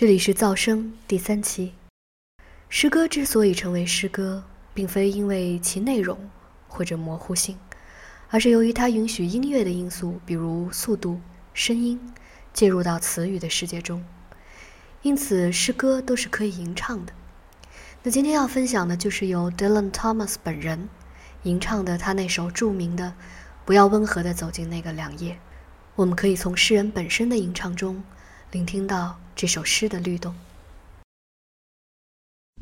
这里是噪声第三期。诗歌之所以成为诗歌，并非因为其内容或者模糊性，而是由于它允许音乐的因素，比如速度、声音，介入到词语的世界中。因此，诗歌都是可以吟唱的。那今天要分享的就是由 Dylan Thomas 本人吟唱的他那首著名的《不要温和地走进那个两页》。我们可以从诗人本身的吟唱中聆听到这首诗的律动。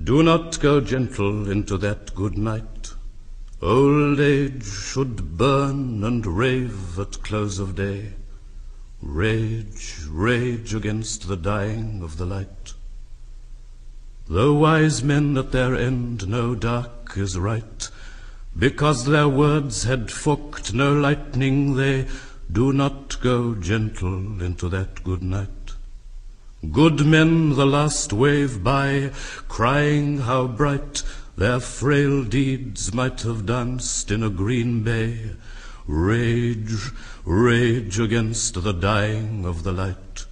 Do not go gentle into that good night. Old age should burn and rave at close of day. Rage, rage against the dying of the light. The wise men at their end know dark is right, because their words had forked no lightning, they do not go gentle into that good night. Good men the last wave by, crying how bright their frail deeds might have danced in a green bay. Rage, rage against the dying of the light.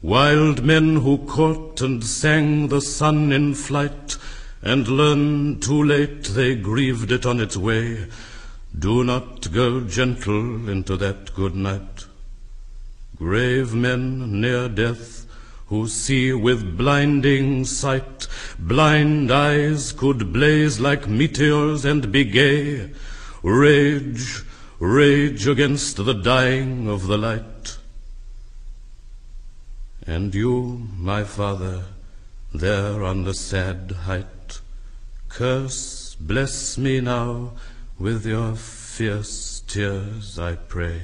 Wild men who caught and sang the sun in flight, and learned too late they grieved it on its way. Do not go gentle into that good night. Grave men near death who see with blinding sight, blind eyes could blaze like meteors and be gay, rage, rage against the dying of the light. And you, my father, there on the sad height, curse, bless me now with your fierce tears, I pray.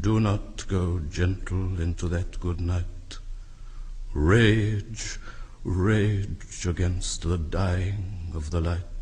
Do not go gentle into that good night. Rage, rage against the dying of the light.